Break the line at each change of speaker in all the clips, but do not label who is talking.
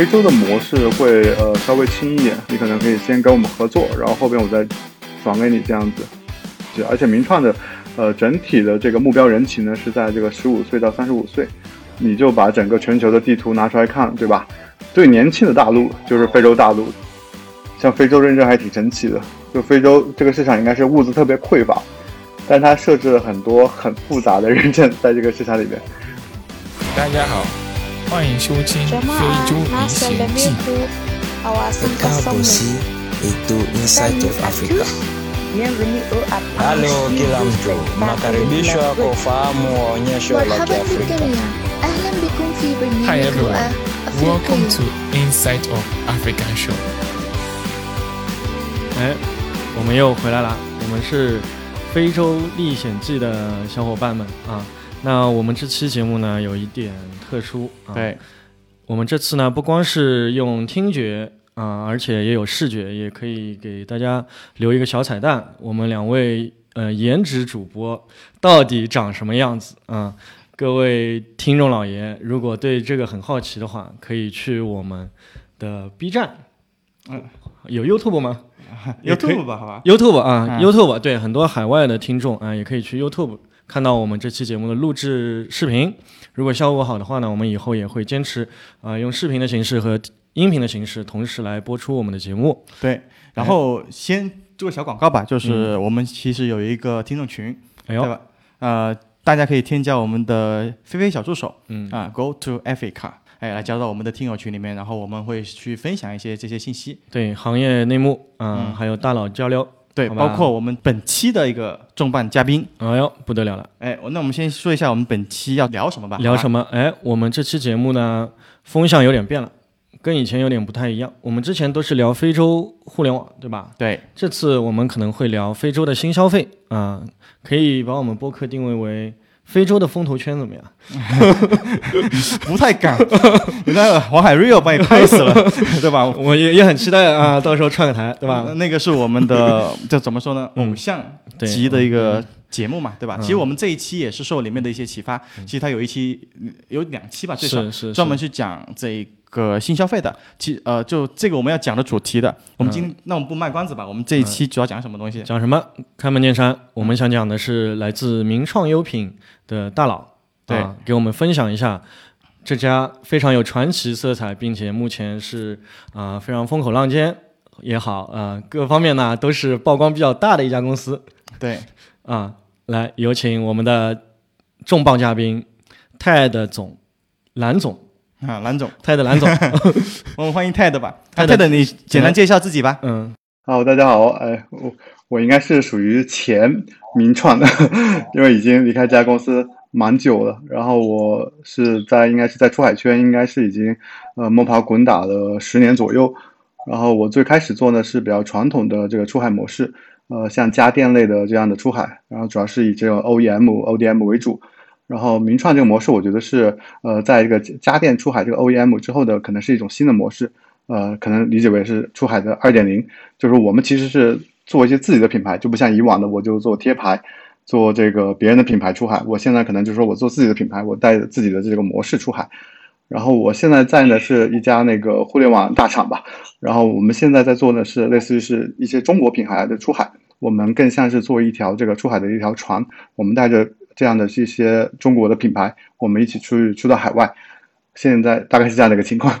非洲的模式会呃稍微轻一点，你可能可以先跟我们合作，然后后边我再转给你这样子。就而且名创的呃整体的这个目标人群呢是在这个十五岁到三十五岁，你就把整个全球的地图拿出来看，对吧？最年轻的大陆就是非洲大陆，像非洲认证还挺神奇的，就非洲这个市场应该是物资特别匮乏，但它设置了很多很复杂的认证在这个市场里边。
大家好，欢迎收听《非洲历险记》。
Welcome to see into inside of Africa.
Hello, Kilamjo. Makaribisho kwa famu wa onyesho la Kiafrika.
Hi everyone. Welcome to Inside of African Show.
哎，我们又回来了。我们是《非洲历险记》的小伙伴们啊。那我们这期节目呢，有一点特殊啊，
对，
我们这次呢不光是用听觉啊，而且也有视觉，也可以给大家留一个小彩蛋。我们两位呃颜值主播到底长什么样子啊？各位听众老爷，如果对这个很好奇的话，可以去我们的 B 站，
嗯，
有 YouTube 吗？
YouTube 吧，好吧。
YouTube 啊、
嗯
y o u t u b e 对很多海外的听众啊、也可以去 YouTube 看到我们这期节目的录制视频。如果效果好的话呢，我们以后也会坚持啊、用视频的形式和音频的形式同时来播出我们的节目。
对，然后先做个小广告吧，就是我们其实有一个听众群，对吧？呃，大家可以添加我们的菲菲小助手
嗯
啊，Go to Africa，哎，来加到我们的听友群里面，然后我们会去分享一些这些信息，
对行业内幕啊、
嗯
还有大佬交流。
对，包括我们本期的一个重磅嘉宾，
哎呦，不得了了！
哎，那我们先说一下我们本期要聊什么吧？
聊什么？哎，我们这期节目呢，风向有点变了，跟以前有点不太一样。我们之前都是聊非洲互联网，对吧？
对，
这次我们可能会聊非洲的新消费啊、可以把我们播客定位为非洲的风投圈怎么样？
不太敢，那个黄海 Rio 把你拍死了，对吧？
我也也很期待啊，到时候串个台，对吧？
那个是我们的，这怎么说呢？
嗯
偶像
对
级的一个节目嘛，对吧？
嗯
其实我们这一期也是受里面的一些启发。其实它有一期嗯有两期吧，最少专门去讲这个新消费的。其呃，就这个我们要讲的主题的，我们今天那我们不卖关子吧？我们这一期主要讲什么东西？
讲什么？开门见山，我们想讲的是来自名创优品的大佬，
对
啊，给我们分享一下这家非常有传奇色彩，并且目前是啊、非常风口浪尖也好啊、各方面呢都是曝光比较大的一家公司
对，
啊。来，有请我们的重磅嘉宾泰的总蓝总，
啊，蓝总，
泰的蓝总，
我们欢迎泰德吧。
泰德
泰德，你简单介绍自己吧。
嗯，
好，大家好，哎，我我应该是属于前名创的，因为已经离开这家公司蛮久了。然后我是在应该是在出海圈，应该是已经呃摸爬滚打了十年左右。然后我最开始做呢是比较传统的这个出海模式，呃，像家电类的这样的出海，然后主要是以这种 OEM、ODM 为主。然后名创这个模式，我觉得是呃，在这个家电出海这个 OEM 之后的，可能是一种新的模式，呃，可能理解为是出海的二点零，就是我们其实是做一些自己的品牌，就不像以往的我就做贴牌，做这个别人的品牌出海。我现在可能就是说我做自己的品牌，我带着自己的这个模式出海。然后我现在在的是一家那个互联网大厂吧，然后我们现在在做的是类似于是一些中国品牌的出海，我们更像是做一条这个出海的一条船，我们带着这样的这些中国的品牌，我们一起出去出到海外。现在大概是这样的一个情况。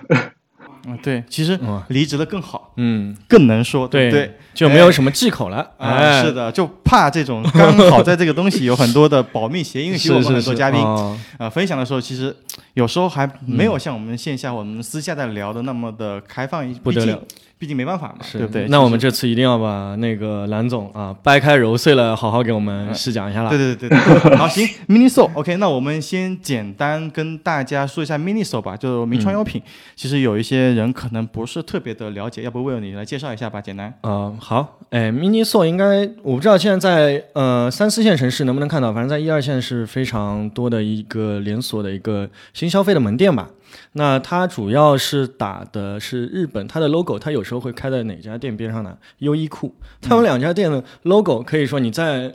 嗯，对，其实离职的更好，
嗯，
更能说，对
对
对？
就没有什么忌口了。
啊、
哎，
是的，就怕这种刚好在这个东西有很多的保密协议，因为其实我们很多嘉宾
啊
呃，分享的时候，其实有时候还没有像我们线下我们私下在聊的那么的开放，毕竟
不得了
毕竟没办法嘛，对不对？
那我们这次一定要把那个蓝总啊掰开揉碎了，好好给我们试讲一下了。
对对对 好行，Miniso OK，那我们先简单跟大家说一下 Miniso 吧，就是名创优品。其实有一些人可能不是特别的了解，要不为你来介绍一下吧，简单。
呃，好，哎，mini store 应该我不知道现在在呃三四线城市能不能看到，反正在一二线是非常多的一个连锁的一个新消费的门店吧。那它主要是打的是日本，它的 logo 它有时候会开在哪家店边上呢？优衣库，它有两家店的 logo 可以说你在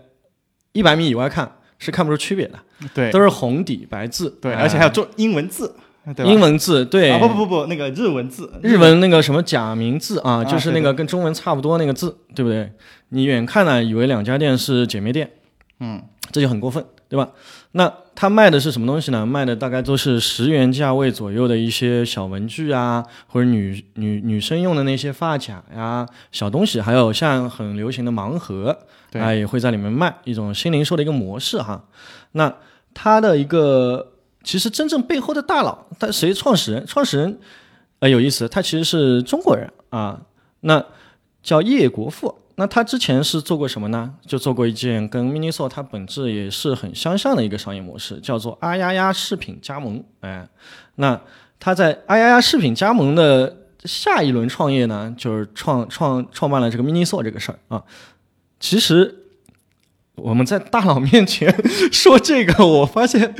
一百米以外看是看不出区别的，
对
都是红底白字，
对，
哎
而且还有中英文字，对？
英文字对，
啊不不不不，那个日文字，
日文那个什么假名字啊，
啊
就是那个跟中文差不多那个字，对不对？你远看呢，以为两家店是姐妹店，
嗯，
这就很过分，对吧？那他卖的是什么东西呢？卖的大概都是十元价位左右的一些小文具啊，或者女女女生用的那些发卡呀、小东西，还有像很流行的盲盒，
对
啊、也会在里面卖一种新零售的一个模式哈。那他的一个其实真正背后的大佬，他谁创始人？创始人呃有意思，他其实是中国人啊，那叫叶国富。那他之前是做过什么呢？就做过一件跟 Miniso 它本质也是很相像的一个商业模式，叫做阿丫丫饰品加盟。哎，那他在阿丫丫饰品加盟的下一轮创业呢，就是创创创办了这个 Miniso 这个事儿啊。其实我们在大佬面前说这个，我发现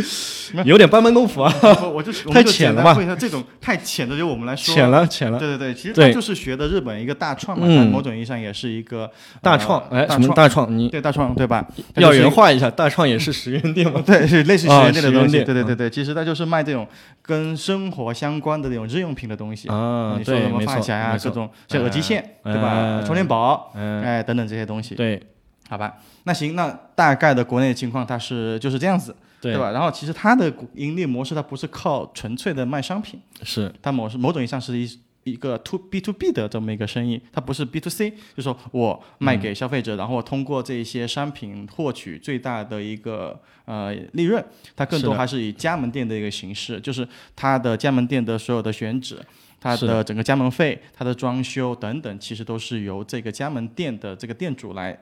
有点班门弄斧啊，
我就我
太浅了吧
这种太浅的，由我们来说
浅了浅了。
对对对，其实
对
它就是学的日本一个大创嘛，某种意义上也是一个
大创，哎，什么
呃大创？
你
对大创对吧？
要
就是
原话一下，大创也是十元店嘛？
对，是类似
啊
学这的东西。
实验店
对对对对，其实它就是卖这种跟生活相关的那种日用品的东西
啊
你说什么发夹呀，各种像耳机线，
哎
对吧？
哎
充电宝，
嗯，
哎，等等这些东西。
对
好吧，那行，那大概的国内情况它是就是这样子，
对。
对吧？然后其实它的盈利模式它不是靠纯粹的卖商品，
是。
它某是某种意义上是一一个 to B to B 的这么一个生意，它不是 B to C，就是说我卖给消费者，然后我通过这些商品获取最大的一个呃利润，它更多还是以加盟店的一个形式，就是它的加盟店的所有的选址。它
的。
整个加盟费、它的装修等等，其实都是由这个加盟店的这个店主来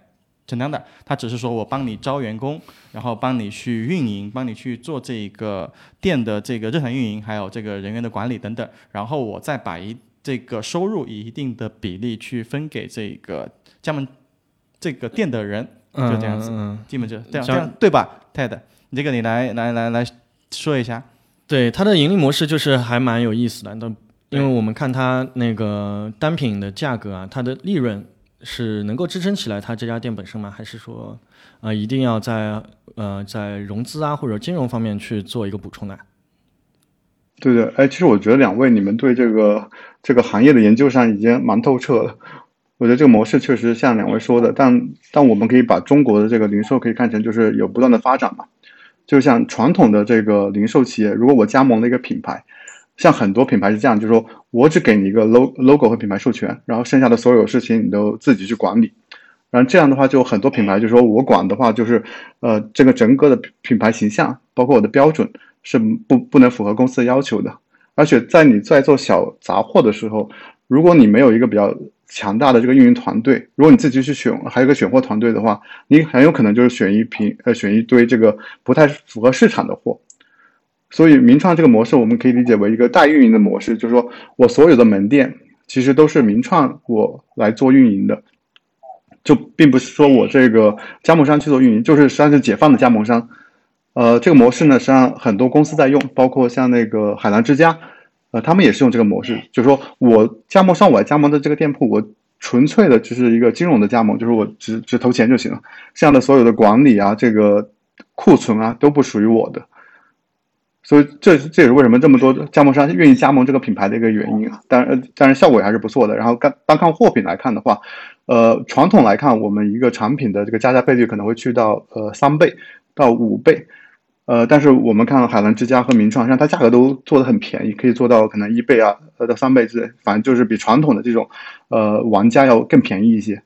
承担的。他只是说我帮你招员工，然后帮你去运营，帮你去做这个店的这个日常运营，还有这个人员的管理等等，然后我再把一这个收入以一定的比例去分给这个加盟这个店的人，就这样子，
嗯嗯
基本就这样，
这样
这样对吧？Ted，你这个你来来来来说一下。
对它的盈利模式就是还蛮有意思的，但因为我们看它那个单品的价格啊，它的利润是能够支撑起来它这家店本身吗？还是说呃一定要在呃在融资啊或者金融方面去做一个补充呢？
对对，哎，其实我觉得两位你们对这个这个行业的研究上已经蛮透彻了。我觉得这个模式确实像两位说的，但但我们可以把中国的这个零售可以看成就是有不断的发展嘛。就像传统的这个零售企业，如果我加盟了一个品牌，像很多品牌是这样，就是说我只给你一个 logo logo 和品牌授权，然后剩下的所有事情你都自己去管理。然后这样的话，就很多品牌就说我管的话，就是呃这个整个的品牌形象，包括我的标准是不不能符合公司的要求的。而且在你在做小杂货的时候，如果你没有一个比较强大的这个运营团队，如果你自己去选，还有一个选货团队的话，你很有可能就是选一瓶呃选一堆这个不太符合市场的货。所以名创这个模式，我们可以理解为一个代运营的模式，就是说我所有的门店其实都是名创我来做运营的，就并不是说我这个加盟商去做运营，就是实际上是解放的加盟商。呃，这个模式呢，实际上很多公司在用，包括像那个海澜之家，呃，他们也是用这个模式，就是说我加盟商我加盟的这个店铺，我纯粹的就是一个金融的加盟，就是我只只投钱就行了，这样的所有的管理啊，这个库存啊都不属于我的。所以这这也是为什么这么多加盟商愿意加盟这个品牌的一个原因啊。当然，呃当然效果也还是不错的。然后单单看货品来看的话，呃，传统来看，我们一个产品的这个加价倍率可能会去到呃三倍到五倍。呃，但是我们看海澜之家和名创，像它价格都做的很便宜，可以做到可能一倍啊，呃到三倍之类，反正就是比传统的这种呃玩家要更便宜一些。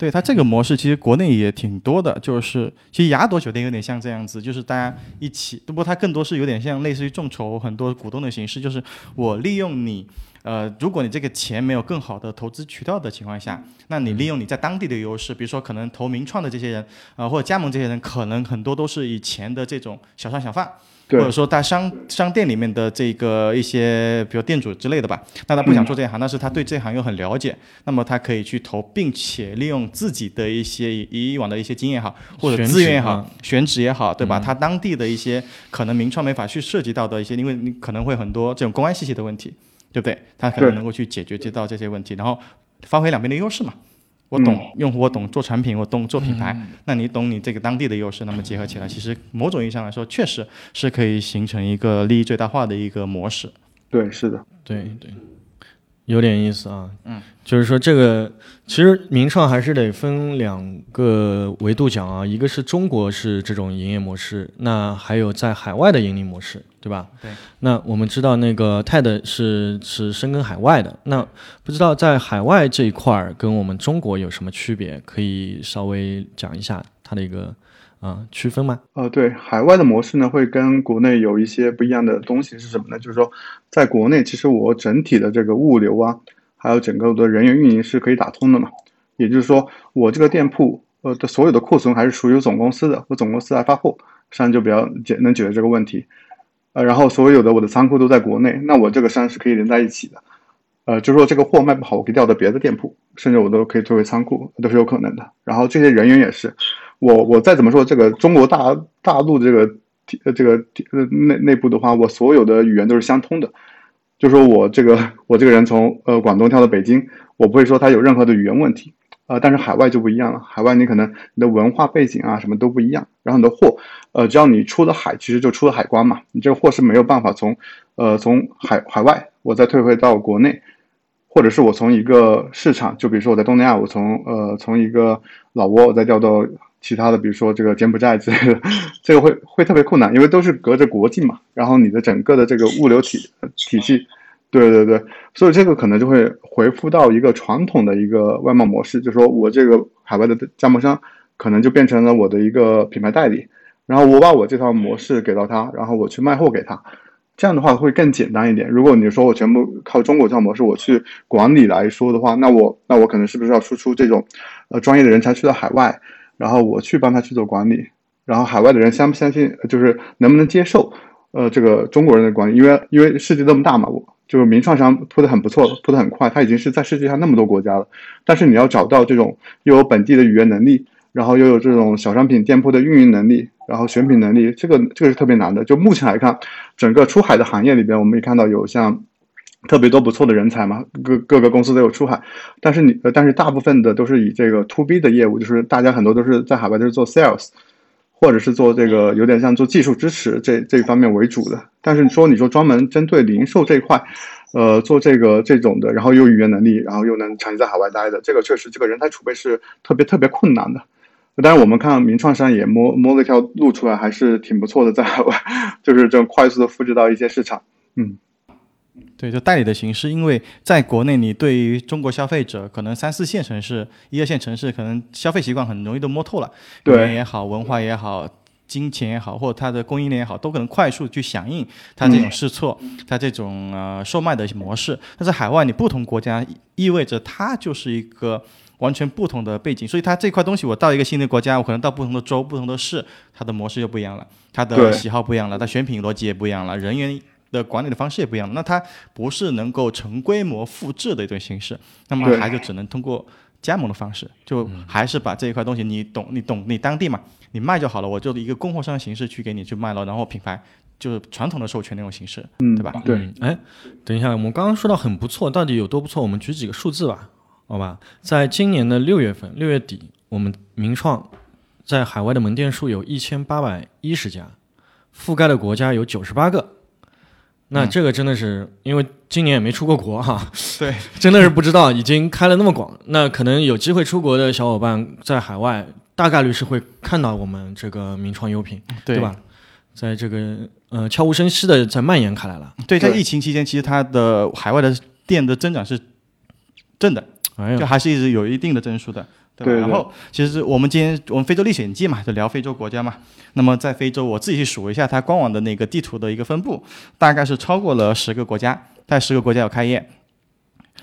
对它这个模式，其实国内也挺多的，就是其实雅朵酒店有点像这样子，就是大家一起，不过它更多是有点像类似于众筹很多股东的形式，就是我利用你，呃，如果你这个钱没有更好的投资渠道的情况下，那你利用你在当地的优势，比如说可能投名创的这些人，呃，或者加盟这些人，可能很多都是以前的这种小商小贩。或者说在商商店里面的这个一些，比如店主之类的吧，那他不想做这一行，但是他对这行又很了解，那么他可以去投，并且利用自己的一些以以往的一些经验也好，或者资源也好选址也好，对吧？他当地的一些可能名创没法去涉及到的一些，因为你可能会很多这种公安信息的问题，对不对？他可能能够去解决接到这些问题，然后发挥两边的优势嘛。我懂用户，我懂做产品，我懂做品牌，那你懂你这个当地的优势，那么结合起来，其实某种意义上来说，确实是可以形成一个利益最大化的一个模式。
对，是的，
对对，有点意思啊。嗯，就是说这个其实名创还是得分两个维度讲啊，一个是中国是这种营业模式，那还有在海外的盈利模式。对吧？
对。
那我们知道那个 TED 是是深耕海外的，那不知道在海外这一块儿跟我们中国有什么区别？可以稍微讲一下它的一个啊区分吗？
呃，对，海外的模式呢会跟国内有一些不一样的东西是什么呢？就是说，在国内其实我整体的这个物流啊，还有整个的人员运营是可以打通的嘛。也就是说，我这个店铺呃的所有的库存还是属于总公司的，我总公司来发货，实际上就比较解能解决这个问题。呃，然后所有的我的仓库都在国内，那我这个商是可以连在一起的，呃，就说这个货卖不好，我可以调到别的店铺，甚至我都可以作为仓库，都是有可能的。然后这些人员也是，我我再怎么说这个中国大大陆这个这个呃内内部的话，我所有的语言都是相通的，就说我这个我这个人从呃广东跳到北京，我不会说他有任何的语言问题。呃，但是海外就不一样了，海外你可能你的文化背景啊什么都不一样，然后你的货，呃，只要你出了海，其实就出了海关嘛，你这个货是没有办法从，呃，从海海外我再退回到国内，或者是我从一个市场，就比如说我在东南亚，我从呃从一个老挝我再调到其他的，比如说这个柬埔寨之类的，这个会会特别困难，因为都是隔着国境嘛，然后你的整个的这个物流体体系。对对对，所以这个可能就会回复到一个传统的一个外贸模式，就是说我这个海外的加盟商可能就变成了我的一个品牌代理，然后我把我这套模式给到他，然后我去卖货给他，这样的话会更简单一点。如果你说我全部靠中国这套模式我去管理来说的话，那我那我可能是不是要输出这种呃专业的人才去到海外，然后我去帮他去做管理，然后海外的人相不相信，就是能不能接受呃这个中国人的管理？因为因为世界这么大嘛，我。就是名创商铺的很不错，铺的很快，它已经是在世界上那么多国家了。但是你要找到这种又有本地的语言能力，然后又有这种小商品店铺的运营能力，然后选品能力，这个这个是特别难的。就目前来看，整个出海的行业里边，我们也看到有像特别多不错的人才嘛，各各个公司都有出海。但是你呃，但是大部分的都是以这个 to B 的业务，就是大家很多都是在海外都是做 sales。或者是做这个有点像做技术支持这这一方面为主的，但是你说你说专门针对零售这一块，呃，做这个这种的，然后又语言能力，然后又能长期在海外待的，这个确实这个人才储备是特别特别困难的。当然，我们看名创商也摸摸了一条路出来，还是挺不错的，在海 外就是这种快速的复制到一些市场，嗯。
对，就代理的形式，因为在国内，你对于中国消费者，可能三四线城市、一二线城市，可能消费习惯很容易都摸透了，语言也好，文化也好，金钱也好，或者它的供应链也好，都可能快速去响应它这种试错，它这种呃售卖的模式。但是海外，你不同国家，意味着它就是一个完全不同的背景，所以它这块东西，我到一个新的国家，我可能到不同的州、不同的市，它的模式就不一样了，它的喜好不一样了，它选品逻辑也不一样了，人员。的管理的方式也不一样，那它不是能够成规模复制的一种形式，那么还就只能通过加盟的方式，就还是把这一块东西你懂，你懂，你当地嘛，你卖就好了，我就一个供货商形式去给你去卖了，然后品牌就是传统的授权那种形式，
嗯，
对吧？
对，
哎，等一下，我们刚刚说到很不错，到底有多不错？我们举几个数字吧，好吧？在今年的六月份，六月底，我们名创在海外的门店数有一千八百一十家，覆盖的国家有九十八个。那这个真的是，因为今年也没出过国哈，
对，
真的是不知道已经开了那么广。那可能有机会出国的小伙伴在海外，大概率是会看到我们这个名创优品，对吧？在这个呃悄无声息的在蔓延开来了。
对，在疫情期间，其实它的海外的店的增长是正的，就还是一直有一定的增速的。
对，
然后其实我们今天我们非洲历险记嘛，就聊非洲国家嘛。那么在非洲，我自己去数一下它官网的那个地图的一个分布，大概是超过了十个国家，在十个国家有开业。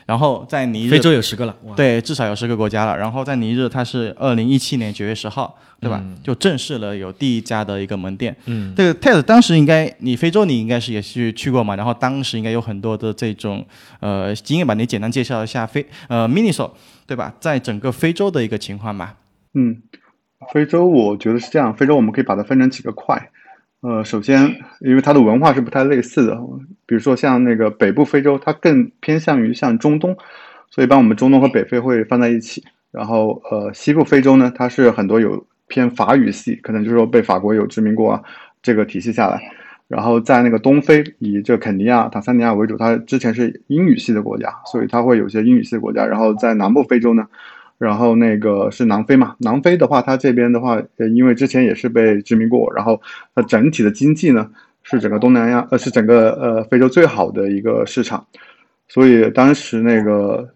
然后在尼日，
非洲有十个了，
对，至少有十个国家了。然后在尼日，它是二零一七年九月十号，对吧？就正式了有第一家的一个门店。
嗯，
这个 TED 当时应该你非洲你应该是也去去过嘛？然后当时应该有很多的这种呃经验吧？你简单介绍一下非呃 Miniso 对吧？在整个非洲的一个情况吧。
嗯，非洲我觉得是这样，非洲我们可以把它分成几个块。呃，首先，因为它的文化是不太类似的，比如说像那个北部非洲，它更偏向于像中东，所以把我们中东和北非会放在一起。然后呃西部非洲呢，它是很多有偏法语系，可能就是说被法国有殖民过啊，这个体系下来。然后在那个东非，以这肯尼亚、坦桑尼亚为主，它之前是英语系的国家，所以它会有些英语系的国家。然后在南部非洲呢，然后那个是南非嘛，南非的话，它这边的话，呃，因为之前也是被殖民过，然后它整体的经济呢是整个东南亚，呃，是整个呃非洲最好的一个市场。所以当时那个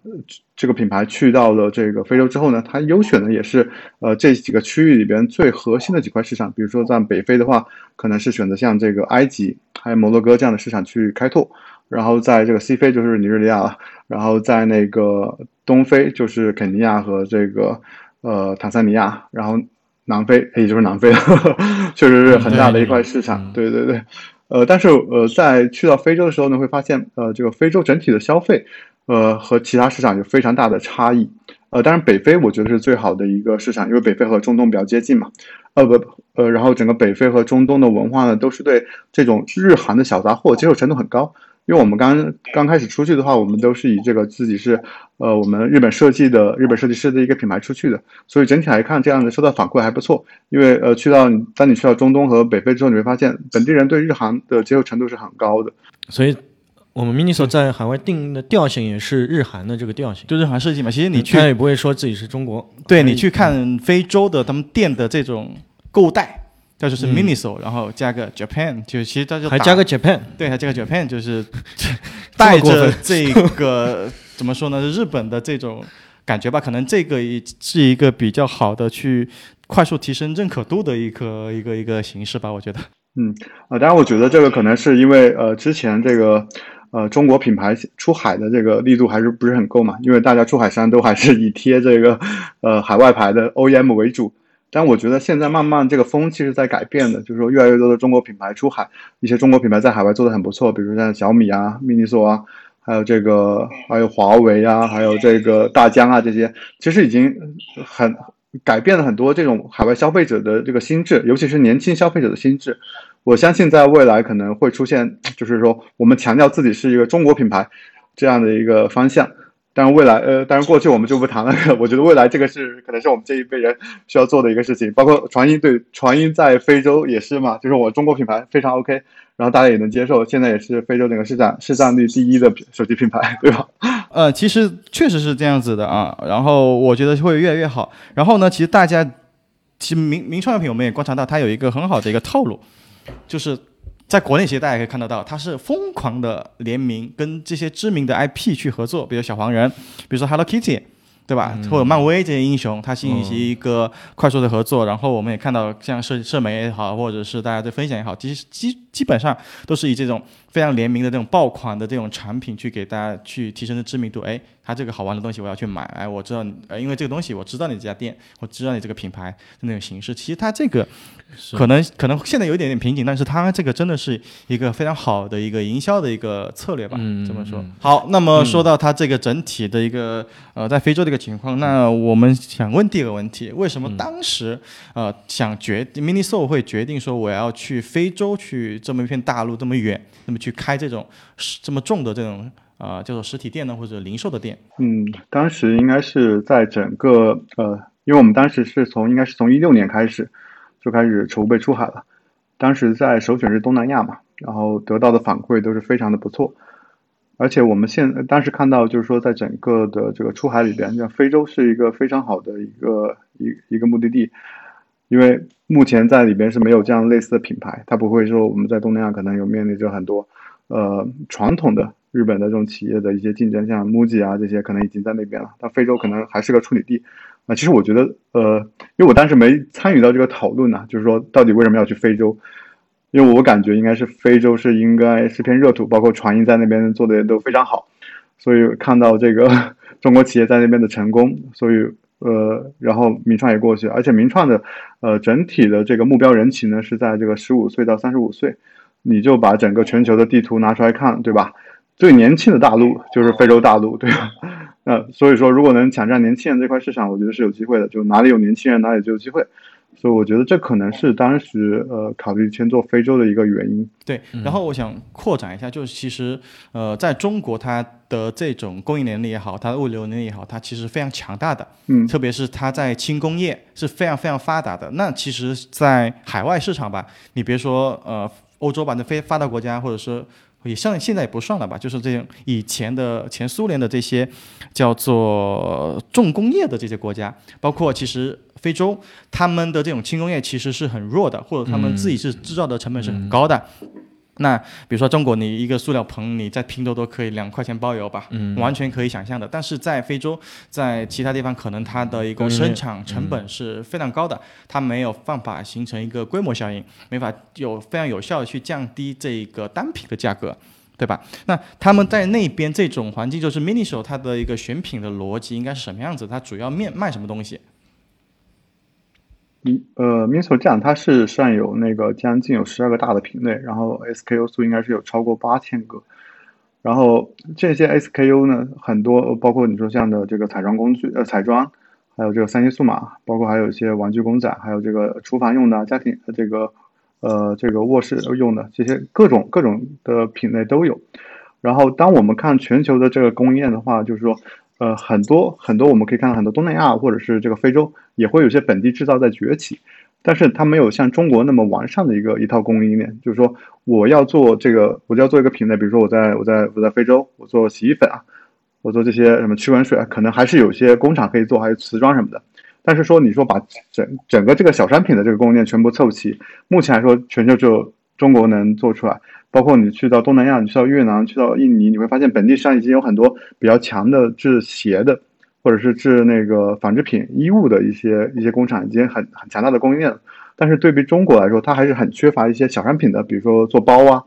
这个品牌去到了这个非洲之后呢，它优选的也是呃这几个区域里边最核心的几块市场，比如说在北非的话，可能是选择像这个埃及还有摩洛哥这样的市场去开拓，然后在这个西非就是尼日利亚了，然后在那个东非就是肯尼亚和这个呃坦桑尼亚，然后南非也就是南非了，确实是很大的一块市场，对对对。呃，但是呃，在去到非洲的时候呢，会发现呃，这个非洲整体的消费，呃，和其他市场有非常大的差异。呃，当然北非我觉得是最好的一个市场，因为北非和中东比较接近嘛。呃不呃，然后整个北非和中东的文化呢，都是对这种日韩的小杂货接受程度很高。因为我们刚刚开始出去的话，我们都是以这个自己是，呃，我们日本设计的日本设计师的一个品牌出去的，所以整体来看，这样的收到反馈还不错。因为呃，去到当你去到中东和北非之后，你会发现本地人对日韩的接受程度是很高的。
所以，我们 MINISO 在海外定的调性也是日韩的这个调性，
就日韩设计嘛。其实你去他
也不会说自己是中国，
对你去看非洲的他们店的这种购物袋。这就是 Miniso，然后加个 Japan，就其实它就
还加个 Japan，
对，还加个 Japan，就是 带着这个怎么说呢？日本的这种感觉吧，可能这个也是一个比较好的去快速提升认可度的一个一个一个形式吧，我觉得。
嗯，啊，当然，我觉得这个可能是因为呃，之前这个呃中国品牌出海的这个力度还是不是很够嘛，因为大家出海商都还是以贴这个呃海外牌的 OEM 为主。但我觉得现在慢慢这个风气是在改变的，就是说越来越多的中国品牌出海，一些中国品牌在海外做的很不错，比如像小米啊、MINISO 啊，还有这个还有华为啊，还有这个大疆啊这些，其实已经很改变了很多这种海外消费者的这个心智，尤其是年轻消费者的心智。我相信在未来可能会出现，就是说我们强调自己是一个中国品牌这样的一个方向。但是未来，呃，当然过去我们就不谈了。我觉得未来这个是可能是我们这一辈人需要做的一个事情。包括传音，对传音在非洲也是嘛，就是我中国品牌非常 OK，然后大家也能接受。现在也是非洲整个市场市占率第一的手机品牌，对吧？
呃，其实确实是这样子的啊。然后我觉得会越来越好。然后呢，其实大家其实名名创用品我们也观察到，它有一个很好的一个套路，就是。在国内其实大家可以看得到，它是疯狂的联名，跟这些知名的 IP 去合作，比如小黄人，比如说 Hello Kitty，对吧？或者漫威这些英雄，它进行一个快速的合作。然后我们也看到，像社社媒也好，或者是大家的分享也好，其实基基本上都是以这种非常联名的这种爆款的这种产品去给大家去提升的知名度。哎，它这个好玩的东西我要去买。哎，我知道，呃，因为这个东西我知道你这家店，我知道你这个品牌的那种形式。其实它这个。可能可能现在有一点点瓶颈，但是它这个真的是一个非常好的一个营销的一个策略吧？嗯，这么说。好，那么说到它这个整体的一个呃，在非洲的一个情况，那我们想问第二个问题：为什么当时呃想决 MINISO 会决定说我要去非洲去这么一片大陆这么远，那么去开这种这么重的这种呃叫做实体店呢，或者零售的店？
嗯，当时应该是在整个呃，因为我们当时是从应该是从一六年开始。就开始筹备出海了，当时在首选是东南亚嘛，然后得到的反馈都是非常的不错，而且我们现当时看到就是说，在整个的这个出海里边，像非洲是一个非常好的一个一一个目的地，因为目前在里边是没有这样类似的品牌，它不会说我们在东南亚可能有面临着很多呃传统的日本的这种企业的一些竞争，像 MUJI 啊这些可能已经在那边了，但非洲可能还是个处女地。啊，其实我觉得，呃，因为我当时没参与到这个讨论呢，就是说到底为什么要去非洲？因为我感觉应该是非洲是应该是片热土，包括传音在那边做的也都非常好，所以看到这个 中国企业在那边的成功，所以呃，然后名创也过去，而且名创的呃整体的这个目标人群呢是在这个十五岁到三十五岁，你就把整个全球的地图拿出来看，对吧？最年轻的大陆就是非洲大陆，对吧？那所以说，如果能抢占年轻人这块市场，我觉得是有机会的。就哪里有年轻人，哪里就有机会。所以我觉得这可能是当时呃考虑迁做非洲的一个原因。
对，然后我想扩展一下，就是其实呃，在中国它的这种供应能力也好，它的物流能力也好，它其实非常强大的，
嗯
特别是它在轻工业是非常非常发达的。那其实，在海外市场吧，你别说呃欧洲吧，那非发达国家，或者说也像现在也不算了吧，就是这种以前的前苏联的这些叫做重工业的这些国家，包括其实非洲，他们的这种轻工业其实是很弱的，或者他们自己是制造的成本是很高的。那比如说中国，你一个塑料棚，你在拼多多可以两块钱包邮吧，
嗯
完全可以想象的。但是在非洲，在其他地方，可能它的一个生产成本是非常高的，它没有办法形成一个规模效应，没法有非常有效的去降低这个单品的价格。对吧？那他们在那边这种环境，就是 mini show 它的一个选品的逻辑应该是什么样子？它主要面卖什么东西？
嗯呃 m i s o 这样它是算有那个将近有十二个大的品类，然后 SKU 数应该是有超过八千个。然后这些 SKU 呢，很多包括你说像的这个彩妆工具，呃，彩妆，还有这个三星数码，包括还有一些玩具公仔，还有这个厨房用的、家庭这个呃这个卧室用的这些各种各种的品类都有。然后当我们看全球的这个供应链的话，就是说，呃，很多很多我们可以看到很多东南亚或者是这个非洲也会有些本地制造在崛起，但是它没有像中国那么完善的一个一套供应链。就是说，我要做这个，我就要做一个品类，比如说我在我在我在非洲，我做洗衣粉啊，我做这些什么驱蚊水啊，可能还是有些工厂可以做，还有瓷砖什么的。但是说你说把整整个这个小商品的这个供应链全部凑齐，目前来说全球只有中国能做出来。包括你去到东南亚，你去到越南，去到印尼，你会发现本地上已经有很多比较强的制鞋的，或者是制那个纺织品、衣物的一些一些工厂，已经很很强大的供应链了。但是对比中国来说，它还是很缺乏一些小商品的，比如说做包啊，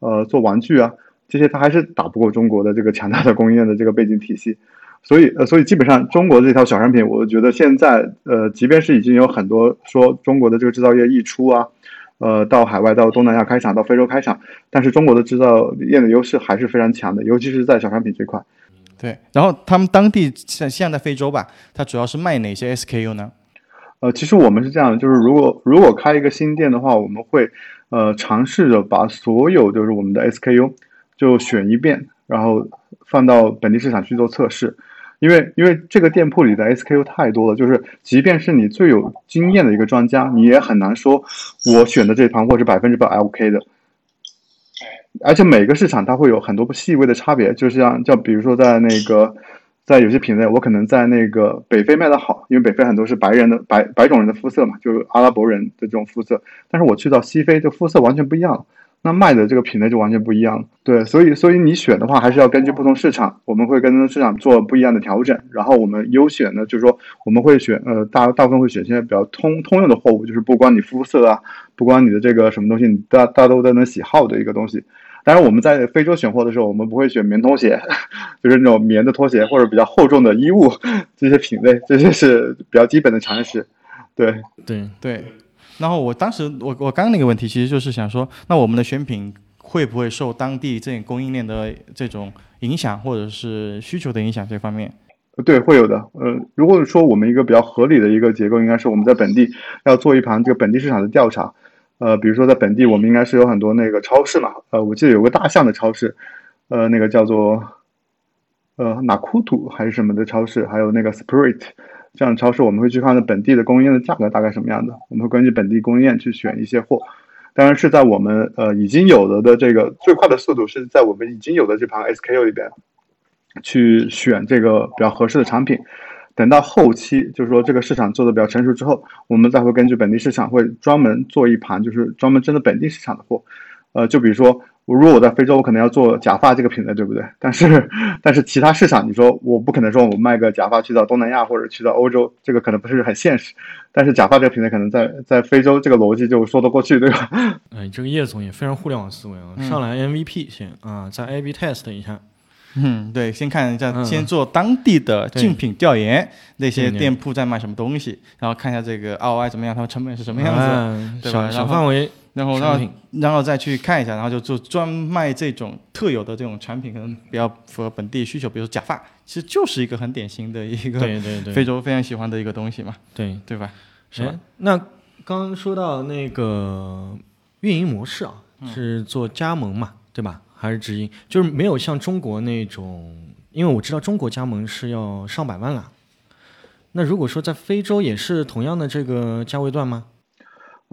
呃，做玩具啊，这些它还是打不过中国的这个强大的供应链的这个背景体系。所以，呃，所以基本上中国这套小商品，我觉得现在，呃，即便是已经有很多说中国的这个制造业溢出啊。呃，到海外、到东南亚开厂、到非洲开厂，但是中国的制造业的优势还是非常强的，尤其是在小商品这块。
对，然后他们当地像现在非洲吧，它主要是卖哪些 SKU 呢？
呃，其实我们是这样的，就是如果如果开一个新店的话，我们会呃尝试着把所有就是我们的 SKU 就选一遍，然后放到本地市场去做测试。因为因为这个店铺里的 SKU 太多了，就是即便是你最有经验的一个专家，你也很难说我选的这盘货是百分之百 OK 的。而且每个市场它会有很多细微的差别，就是像就比如说在那个在有些品类，我可能在那个北非卖的好，因为北非很多是白人的白白种人的肤色嘛，就是阿拉伯人的这种肤色，但是我去到西非，这肤色完全不一样。那卖的这个品类就完全不一样，对，所以所以你选的话，还是要根据不同市场，我们会跟市场做不一样的调整。然后我们优选呢，就是说我们会选呃大大部分会选一些比较通通用的货物，就是不光你肤色啊，不光你的这个什么东西，你大大都都能喜好的一个东西。当然我们在非洲选货的时候，我们不会选棉拖鞋，就是那种棉的拖鞋或者比较厚重的衣物 这些品类，这些是比较基本的常识。对
对
对。然后我当时我我刚刚那个问题其实就是想说，那我们的选品会不会受当地这供应链的这种影响，或者是需求的影响这方面？
对，会有的。呃，如果说我们一个比较合理的一个结构，应该是我们在本地要做一盘这个本地市场的调查。呃，比如说在本地，我们应该是有很多那个超市嘛。呃，我记得有个大象的超市，呃，那个叫做呃马库图还是什么的超市，还有那个 Spirit。这样的超市，我们会去看本地的供应链的价格大概什么样的，我们会根据本地供应链去选一些货。当然是在我们呃已经有了的这个最快的速度，是在我们已经有的这盘 SKU 里边去选这个比较合适的产品。等到后期，就是说这个市场做的比较成熟之后，我们再会根据本地市场会专门做一盘，就是专门针对本地市场的货。呃，就比如说。如果我在非洲，我可能要做假发这个品类，对不对？但是，但是其他市场，你说我不可能说我卖个假发去到东南亚或者去到欧洲，这个可能不是很现实。但是假发这个品类可能在在非洲，这个逻辑就说得过去，对吧？
哎，这个叶总也非常互联网思维啊，上来 MVP 先啊，再 A/B test 一下。
嗯，对，先看一下，先做当地的竞品调研，那些店铺在卖什么东西，然后看一下这个 ROI 怎么样，他们成本是什么样子，对吧？
小范围。
然后，然后，然后再去看一下，然后就就专卖这种特有的这种产品，可能比较符合本地需求，比如说假发，其实就是一个很典型的一个非洲非常喜欢的一个东西嘛，
对
对吧？
是吧？那刚刚说到那个运营模式啊，
嗯
是做加盟嘛，对吧？还是直营？就是没有像中国那种，因为我知道中国加盟是要上百万了。那如果说在非洲也是同样的这个价位段吗？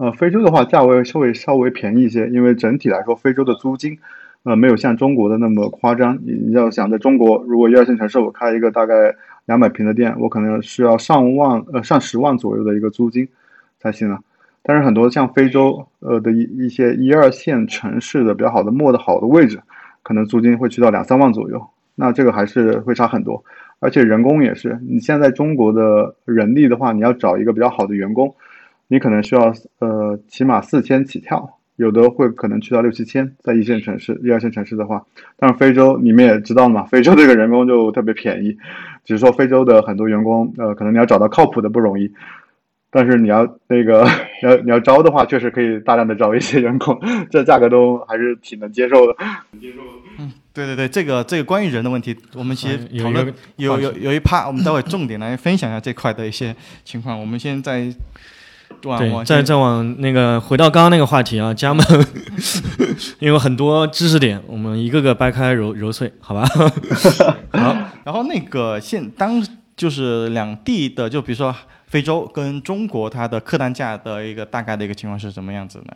呃，非洲的话价位稍微稍微便宜一些，因为整体来说非洲的租金，呃，没有像中国的那么夸张。你要想在中国，如果一二线城市我开一个大概两百平的店，我可能需要上万呃上十万左右的一个租金才行了。但是很多像非洲呃的一一些一二线城市的比较好的摸的好的位置，可能租金会去到两三万左右，那这个还是会差很多。而且人工也是，你现在中国的人力的话，你要找一个比较好的员工。你可能需要呃起码四千起跳，有的会可能去到六七千，在一线城市、一二线城市的话，但是非洲你们也知道嘛，非洲这个人工就特别便宜，只是说非洲的很多员工呃可能你要找到靠谱的不容易，但是你要那个你 要你要招的话，确实可以大量的招一些员工，这价格都还是挺能接受的。接受。
嗯对对对，这个这个关于人的问题，我们其实
有
讨论
有
有有有一趴，我们待会重点来分享一下这块的一些情况。我们现在往
对，再再往那个回到刚刚那个话题啊，加盟，因为很多知识点，我们一个个掰开揉揉碎，好吧？好，
然后那个现当就是两地的，就比如说非洲跟中国，它的客单价的一个大概的一个情况是什么样子呢？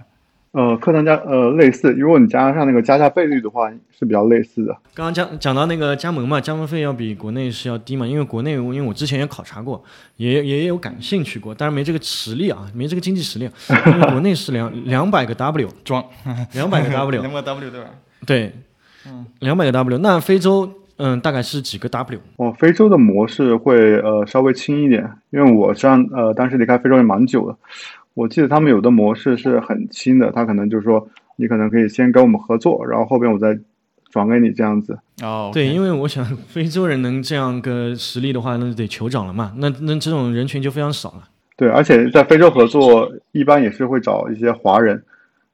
呃，客单价呃类似，如果你加上那个加价费率的话，是比较类似的。
刚刚讲讲到那个加盟嘛，加盟费要比国内是要低嘛，因为国内因为我之前也考察过，也也有感兴趣过，但是没这个实力啊，没这个经济实力啊，因为国内是两两百个 W
装
两百个 W，
两百 W 对吧？
对，嗯两百个 W，那非洲嗯大概是几个 W？
哦，非洲的模式会呃稍微轻一点，因为我上呃当时离开非洲也蛮久了，我记得他们有的模式是很轻的，他可能就是说你可能可以先跟我们合作，然后后边我再转给你这样子。
哦，
对，因
为
为我想非洲人能这样个实力的话，那就得酋长了嘛，那那这种人群就非常少了。
对，而且在非洲合作一般也是会找一些华人，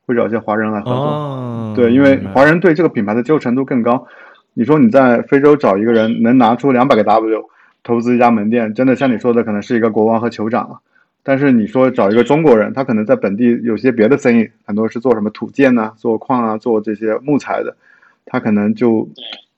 会找一些华人来合作。
哦，
对，因为华人对这个品牌的接受程度更高。你说你在非洲找一个人能拿出两百个 W 投资一家门店，真的像你说的，可能是一个国王和酋长了。但是你说找一个中国人，他可能在本地有些别的生意，很多是做什么土建呐、做矿啊、做这些木材的，他可能就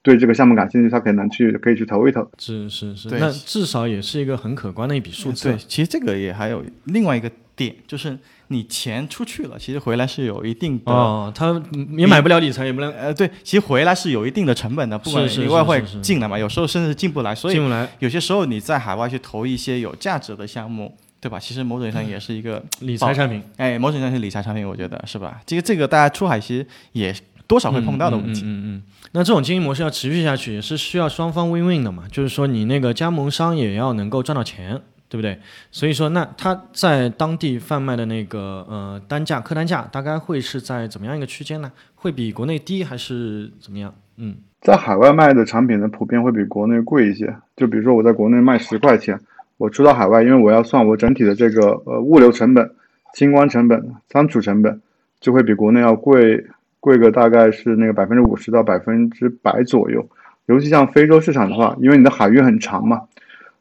对这个项目感兴趣，他可能去可以去投一投。
是是是，
对
那至少也是一个很可观的一笔数字
对，。其实这个也还有另外一个点，就是你钱出去了，其实回来是有一定的。
哦，他嗯也买不了理财，也不能
呃，对，其实回来是有一定的成本的，不管
是
外汇
是是
进来嘛，有时候甚至进不来，所以
进不来。
有些时候你在海外去投一些有价值的项目，对吧？其实某种意义上也是一个
理财产品
哎，某种意义上是理财产品，我觉得是吧？这个这个大家出海其实也多少会碰到的问题。
嗯嗯嗯嗯那这种经营模式要持续下去，也是需要双方 win win 的嘛，就是说你那个加盟商也要能够赚到钱，对不对？所以说，那他在当地贩卖的那个呃单价客单价大概会是在怎么样一个区间呢？会比国内低还是怎么样？嗯，
在海外卖的产品呢，普遍会比国内贵一些。就比如说我在国内卖十块钱，我出到海外，因为我要算我整体的这个呃物流成本、清关成本、仓储成本，就会比国内要贵贵个大概是那个百分之五十到百分之百左右。尤其像非洲市场的话，因为你的海运很长嘛，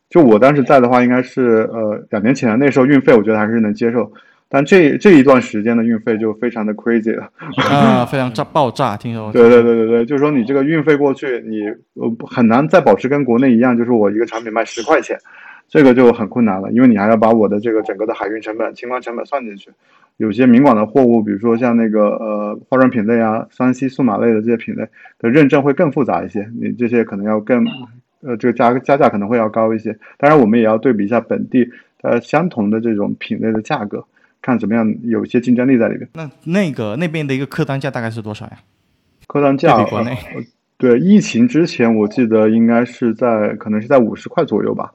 就我当时在的话，应该是呃两年前，那时候运费我觉得还是能接受，但这这一段时间的运费就非常的 crazy 了。
啊，非常炸爆炸，听说。
对对对对对，就是说你这个运费过去，你呃很难再保持跟国内一样，就是我一个产品卖十块钱，这个就很困难了，因为你还要把我的这个整个的海运成本、清关成本算进去。有些明广的货物，比如说像那个呃化妆品类啊、三 C、数码类的这些品类的认证会更复杂一些，你这些可能要更呃这个加加价可能会要高一些。当然，我们也要对比一下本地呃相同的这种品类的价格，看怎么样有一些竞争力在里边。
那那个那边的一个客单价大概是多少呀？
客单价
对比国内
呃对，疫情之前我记得应该是在可能是在五十块左右吧，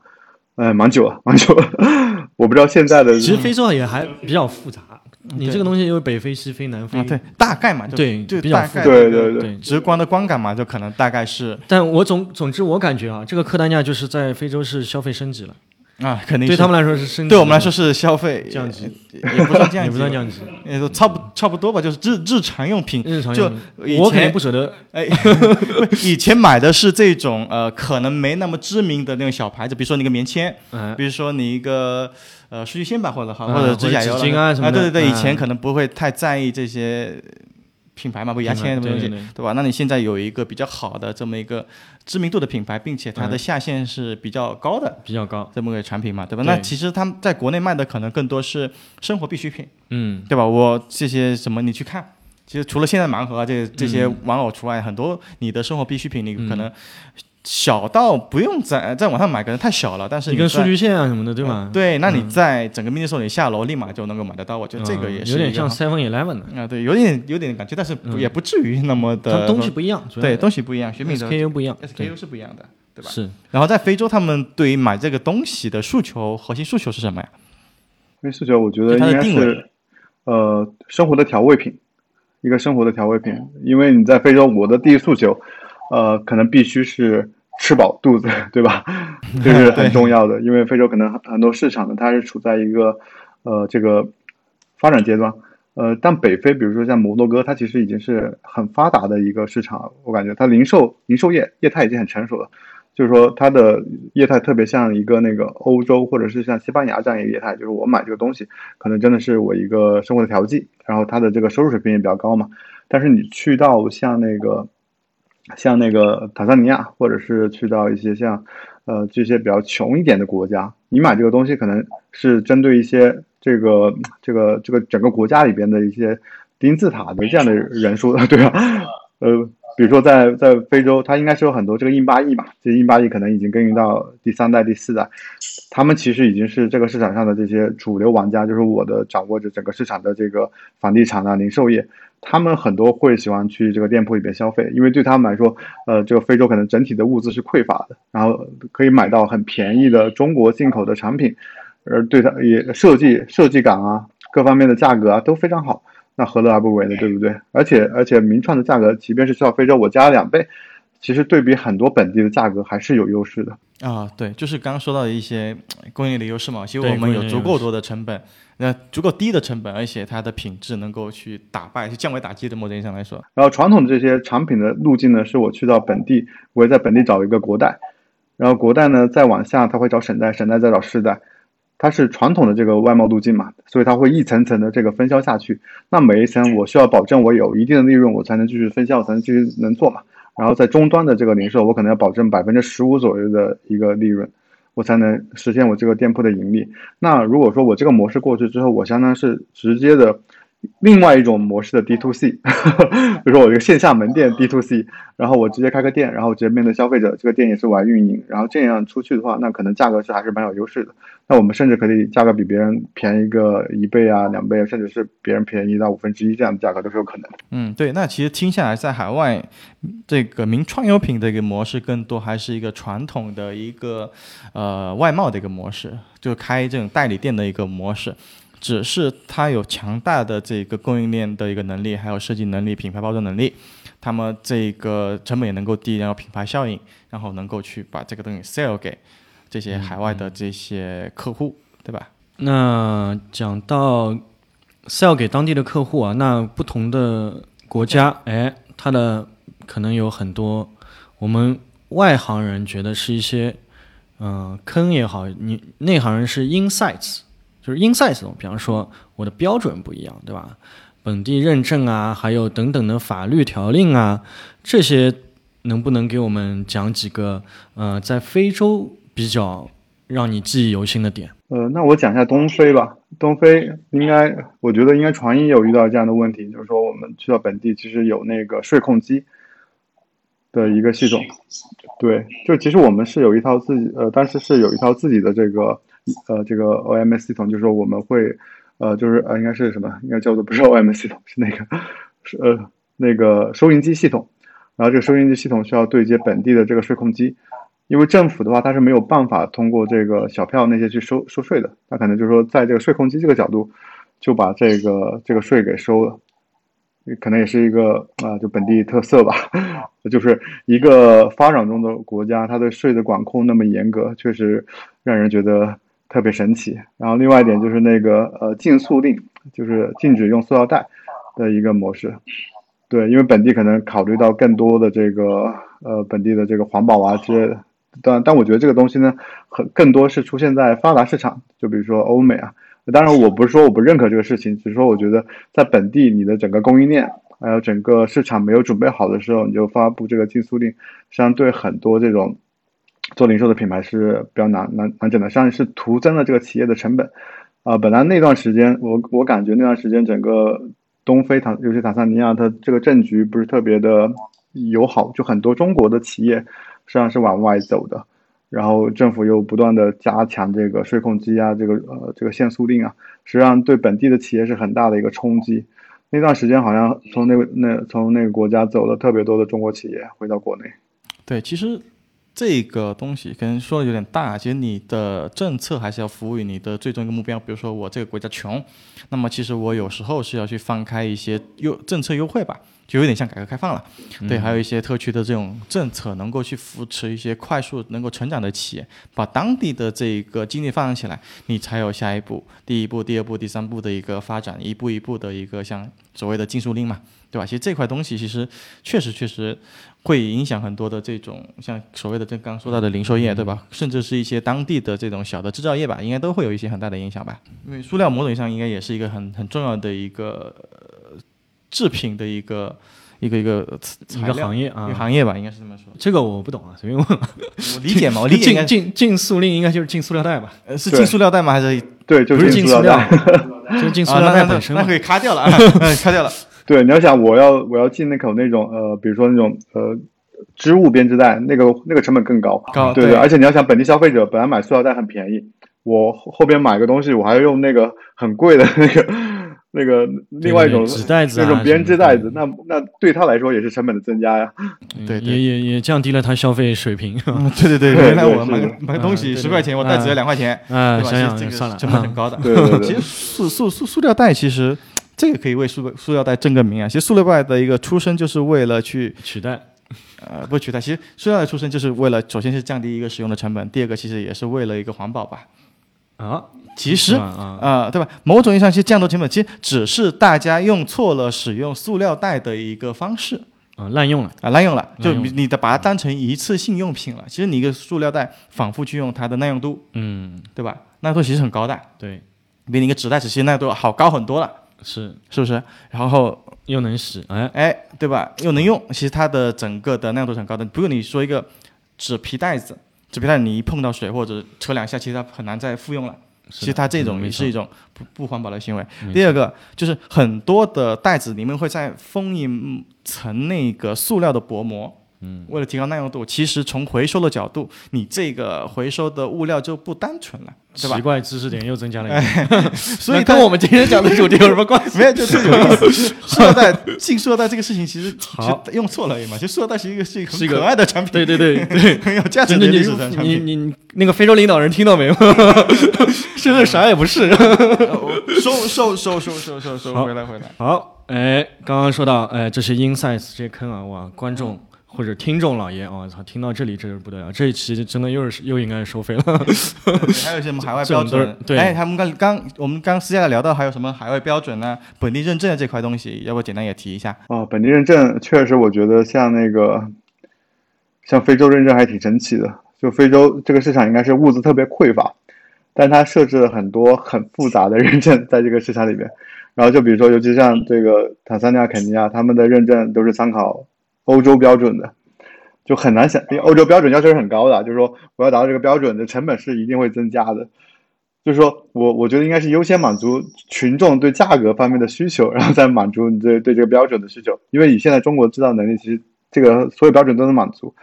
哎，蛮久了，蛮久了。我不知道现在的
其实非洲也还比较复杂，你这个东西又北非、西非、南非，
啊，对，大概嘛，就
对
就
比较复杂
对对对
对
直观的观感嘛，就可能大概是
但我总总之我感觉啊，这个客单价就是在非洲是消费升级了，
啊，肯定是
对他们来说是升级，
对我们来说是消费
降级，
也不算降级，
也不算降级，
也都差不差不多吧，就是日日常用品。就
日常用品
以
我肯定不舍得。
哎，以前买的是这种呃，可能没那么知名的那种小牌子，比如说你个棉签，
哎，
比如说你一个呃数据线吧，或者好，
嗯
或者指甲油
啊什么的
对对对，以前
嗯
可能不会太在意这些品牌嘛，不牙签什么东西，
对
吧？那你现在有一个比较好的这么一个知名度的品牌，并且它的
嗯
下限是比较高的。
比较高。
这么个产品嘛，对吧？那其实他们在国内卖的可能更多是生活必需品，
嗯，
对吧？我这些什么你去看，其实除了现在盲盒啊这这些
嗯
玩偶除外，很多你的生活必需品，你可能小到不用在在网上买，可能太小了，但是你跟
数据线啊什么的，对吧？
对，那你
嗯
在整个 mini store 里下楼立马就能够买得到，我觉得这个也是
嗯有点像 Seven Eleven 的，
啊，对，有点有点感觉，但是也不至于那么
它
的
东西不一样，
对东西不一样，选品的
SKU 不一样
，SKU 是不一样的，对吧？
是
然后在非洲，他们对于买这个东西的诉求，核心诉求是什么呀？
因为诉求我觉得
就它的
应该
定位
是呃生活的调味品，一个生活的调味品。因为你在非洲，我的第一诉求，呃，可能必须是吃饱肚子，对吧？这是很重要的。因为非洲可能很很多市场呢，它是处在一个呃这个发展阶段。呃，但北非，比如说像摩洛哥，它其实已经是很发达的一个市场，我感觉它零售零售业业态已经很成熟了。就是说，它的业态特别像一个那个欧洲或者是像西班牙这样一个业态，就是我买这个东西，可能真的是我一个生活的调剂，然后它的这个收入水平也比较高嘛。但是你去到像那个像那个坦桑尼亚，或者是去到一些像呃这些比较穷一点的国家，你买这个东西可能是针对一些这个这个这个整个国家里边的一些金字塔的这样的人数，对吧？呃，比如说在在非洲，它应该是有很多这个印巴裔嘛，这印巴裔可能已经耕耘到第三代、第四代，他们其实已经是这个市场上的这些主流玩家，就是我的掌握着整个市场的这个房地产啊、零售业，他们很多会喜欢去这个店铺里边消费，因为对他们来说，呃，这个非洲可能整体的物资是匮乏的，然后可以买到很便宜的中国进口的产品，而对它也设计设计感啊，各方面的价格啊都非常好。那何乐而不为呢？对不对？而且而且名创的价格，即便是去到非洲，我加了两倍，其实对比很多本地的价格还是有优势的。
啊，对，就是刚刚说到的一些呃供应链的优势嘛。其实我们有足够多的成本，那足够低的成本，而且它的品质能够去打败、去降维打击的某种意义上来说，
然后传统的这些产品的路径呢，是我去到本地，我会在本地找一个国代，然后国代呢再往下，他会找省代，省代再找市代，它是传统的这个外贸路径嘛，所以它会一层层的这个分销下去。那每一层我需要保证我有一定的利润，我才能继续分销，才能继续能做嘛。然后在终端的这个零售，我可能要保证百分之十五左右的一个利润，我才能实现我这个店铺的盈利。那如果说我这个模式过去之后，我相当是直接的另外一种模式的 D to C，比如说我一个线下门店 D to C，然后我直接开个店，然后直接面对消费者，这个店也是我来运营，然后这样出去的话，那可能价格是还是蛮有优势的。那我们甚至可以价格比别人便宜个一倍啊、两倍，甚至是别人便宜到五分之一这样的价格都是有可能。
嗯，对。那其实听下来，在海外这个名创优品的一个模式，更多还是一个传统的一个呃外贸的一个模式，就开这种代理店的一个模式。只是它有强大的这个供应链的一个能力，还有设计能力、品牌包装能力，他们这个成本也能够低，然后品牌效应，然后能够去把这个东西 sell 给这些海外的这些客户，对吧？
那讲到 sell 给当地的客户啊，那不同的国家，哎，它的可能有很多我们外行人觉得是一些嗯、呃坑也好，你内行人是 insights，就是 insights 这种，比方说我的标准不一样，对吧？本地认证啊，还有等等的法律条令啊，这些能不能给我们讲几个呃，在非洲比较让你记忆犹新的点？
呃，那我讲一下东非吧。东非应该，我觉得应该传音有遇到这样的问题，就是说我们去到本地，其实有那个税控机的一个系统。对，就其实我们是有一套自己，呃，当时是有一套自己的这个，呃，这个 OMS 系统，就是说我们会，呃，就是呃，应该是什么？应该叫做不是 OMS 系统，是那个，是呃，那个收银机系统。然后这个收银机系统需要对接本地的这个税控机。因为政府的话，它是没有办法通过这个小票那些去收收税的，它可能就是说，在这个税控机这个角度，就把这个这个税给收了，可能也是一个啊、就本地特色吧，就是一个发展中的国家，它的税的管控那么严格，确实让人觉得特别神奇。然后另外一点就是那个呃禁塑令，就是禁止用塑料袋的一个模式。对，因为本地可能考虑到更多的这个呃本地的这个环保啊之类的。但但我觉得这个东西呢，很更多是出现在发达市场，就比如说欧美啊。当然，我不是说我不认可这个事情，只是说我觉得在本地你的整个供应链还有整个市场没有准备好的时候，你就发布这个禁塑令，实际上对很多这种做零售的品牌是比较难难难整的，实际上是徒增了这个企业的成本。啊，本来那段时间我我感觉那段时间整个东非坦，尤其坦桑尼亚，它这个政局不是特别的友好，就很多中国的企业实际上是往外走的。然后政府又不断的加强这个税控机啊，这个呃这个限塑令啊，实际上对本地的企业是很大的一个冲击。那段时间好像从那个那从那个国家走了特别多的中国企业回到国内。
对，其实这个东西可能说的有点大，其实你的政策还是要服务于你的最终一个目标。比如说我这个国家穷，那么其实我有时候是要去放开一些优政策优惠吧。就有点像改革开放了，对，还有一些特区的这种政策，能够去扶持一些快速能够成长的企业，把当地的这个经济发展起来，你才有下一步、第一步、第二步、第三步的一个发展，一步一步的一个像所谓的禁塑令嘛，对吧？其实这块东西其实确实确实会影响很多的这种像所谓的这刚刚说到的零售业，对吧？甚至是一些当地的这种小的制造业吧，应该都会有一些很大的影响吧。因为塑料某种意义上应该也是一个很很重要的一个。制品的一个一个一个
一个行业啊，
一个行业吧，应该是这么说。
这个我不懂啊，随便问。
我理解嘛，我理解。
禁禁禁塑令应该就是禁塑料袋吧？
呃，是禁塑料袋吗？还是
对，就
是
禁
塑料，就是禁塑料袋 本身。
那可以卡掉了，卡掉了。
对，你要想我要我要进那口那种呃，比如说那种呃织物编织袋，那个那个成本更高。
高
对对，而且你要想本地消费者本来买塑料袋很便宜，我后边买个东西我还要用那个很贵的那个。那个另外一种
纸袋子，
那种编织袋子，那那对他来说也是成本的增加呀。
对，
也也也降低了他消费水平。
对对对，原来我买买东西十块钱，我袋子要两块钱，
啊，想
想
这个算了，
成本很高的。
对对对，
其实塑塑塑塑料袋，其实这个可以为塑塑料袋正个名啊。其实塑料袋的一个出生就是为了去
取代，
呃，不取代。其实塑料袋出生就是为了，首先是降低一个使用的成本，第二个其实也是为了一个环保吧。
啊。
其实啊，对吧？某种意义上，其实降低成本，其实只是大家用错了使用塑料袋的一个方式
啊，滥用了
啊，滥用了，就你的把它当成一次性用品了。其实你一个塑料袋反复去用，它的耐用度，
嗯，
对吧？耐用度其实很高的，
对，
比你一个纸袋其实耐用度好高很多了，
是
是不是？然后
又能使，哎
哎，对吧？又能用，其实它的整个的耐用度很高的。不用你说一个纸皮袋子，纸皮袋你一碰到水或者扯两下，其实它很难再复用了。其实它这种也是一种不不环保的行为。第二个就是很多的袋子里面会再封一层那个塑料的薄膜，
嗯，
为了提高耐用度。其实从回收的角度，你这个回收的物料就不单纯了，对吧？
奇怪，知识点又增加了一个。
所以
跟我们今天讲的主题有什么关系？
没有，就是有意思。塑料袋进塑料袋这个事情其实好用错了嘛。其实塑料袋是一个 是一个很可爱的产品，
对对对对，
很有价值的产
品。你你那个非洲领导人听到没有？现在啥也不是，
收收收收收收收，回来回来。
好，哎，刚刚说到，哎，这是 insights 这些坑啊，哇，观众或者听众老爷，我操，听到这里真是不得了，这一期真的又是又应该收费了。
还有一些什么海外标准？
对，
哎，他们刚刚我们刚私下聊到还有什么海外标准呢？本地认证的这块东西，要不简单也提一下？
哦，本地认证确实，我觉得像那个像非洲认证还挺神奇的。就非洲这个市场应该是物资特别匮乏，但它设置了很多很复杂的认证 在这个市场里面。然后就比如说，尤其像这个坦桑尼亚、肯尼亚，他们的认证都是参考欧洲标准的，就很难想，因为欧洲标准要求是很高的，就是说我要达到这个标准的成本是一定会增加的。就是说我我觉得应该是优先满足群众对价格方面的需求，然后再满足你对对这个标准的需求。因为你现在中国制造能力，其实这个所有标准都能满足。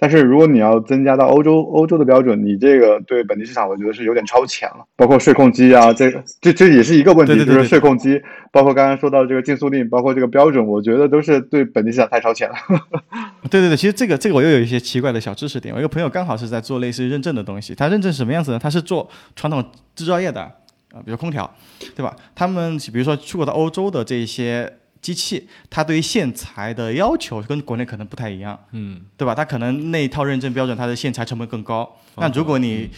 但是如果你要增加到欧洲欧洲的标准，你这个对本地市场我觉得是有点超前了。包括税控机啊，这个这这也是一个问题，就是税控机，包括刚刚说到这个禁速令，包括这个标准，我觉得都是对本地市场太超前了。
对对对，其实这个这个我又有一些奇怪的小知识点。我一个朋友刚好是在做类似于认证的东西，他认证什么样子呢？他是做传统制造业的啊，比如空调，对吧？他们比如说出口到欧洲的这些。机器它对于线材的要求跟国内可能不太一样，
嗯，
对吧？它可能那一套认证标准，它的线材成本更高。那如果你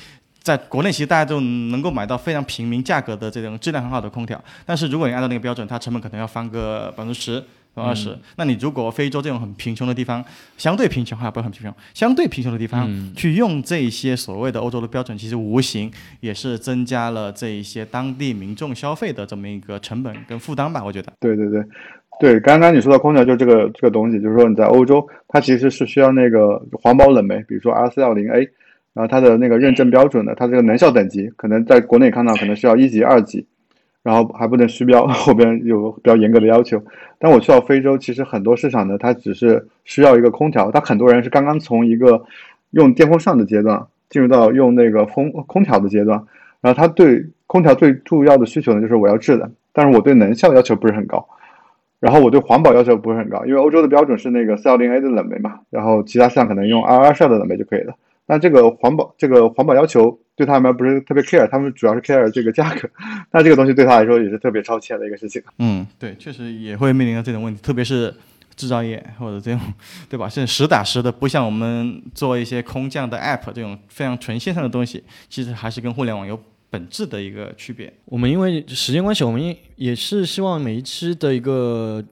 在国内其实大家都能够买到非常平民价格的这种质量很好的空调，但是如果你按照那个标准，它成本可能要翻个百分之十、百分之二十。那你如果非洲这种很贫穷的地方，相对贫穷哈，不是很贫穷，相对贫穷的地方、去用这一些所谓的欧洲的标准，其实无形也是增加了这一些当地民众消费的这么一个成本跟负担吧，我觉得。
对对对，对，刚刚你说到空调就这个这个东西，就是说你在欧洲，它其实是需要那个环保冷媒，比如说 R 四幺零 A，然后它的那个认证标准的，它这个能效等级可能在国内看到可能需要一级、二级，然后还不能虚标，后边有比较严格的要求。但我去到非洲，其实很多市场呢，它只是需要一个空调，它很多人是刚刚从一个用电风扇的阶段进入到用那个风空调的阶段，然后他对空调最重要的需求呢，就是我要制冷，但是我对能效要求不是很高。然后我对环保要求不是很高，因为欧洲的标准是那个 410A 的冷媒嘛，然后其他市场可能用222的冷媒就可以了。但这个环保这个环保要求对他们不是特别 care，他们主要是 care 这个价格。那这个东西对他来说也是特别超前的一个事情。
嗯，对，确实也会面临到这种问题，特别是制造业或者这种，对吧？是实打实的，不像我们做一些空降的 app 这种非常纯线上的东西，其实还是跟互联网有本质的一个区别。
我们因为时间关系，我们也也是希望每一期的一个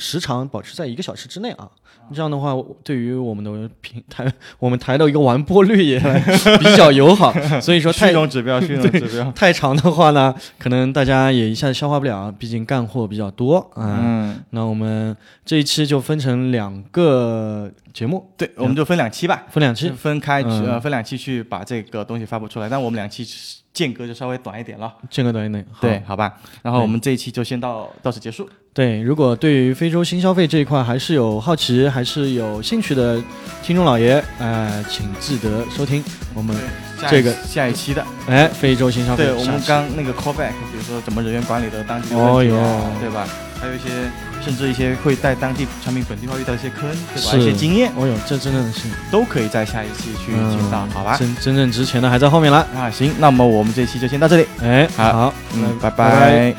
时长保持在一个小时之内啊。这样的话，对于我们的平台，我们台的一个完播率也比较友好。所以说，太
虚荣指标，虚种指标。
太长的话呢，可能大家也一下子消化不了，毕竟干货比较多啊。
嗯，
那我们这一期就分成两个节目，
对，我们就分两期吧，
分两期，
分开
嗯
呃分两期去把这个东西发布出来。但我们两期间隔就稍微短一点了，
间隔短一点。好
对，好吧。然后我们这一期就先到到此结束。
对，如果对于非洲新消费这一块还是有好奇，还是有兴趣的听众老爷，呃，请记得收听。我们这个
下一期的，
哎非洲新消费
对我们刚那个 callback，比如说怎么人员管理的当地的问题啊，
哦哟
对吧？还有一些甚至一些会在当地产品本地化遇到一些坑，对吧？一些经验。
哦哟，这真的是。
都可以在下一期去听到，好吧？
真真正值钱的还在后面了。
啊，行，那么我们这期就先到这里，
哎，
好
好，
嗯，
那
拜拜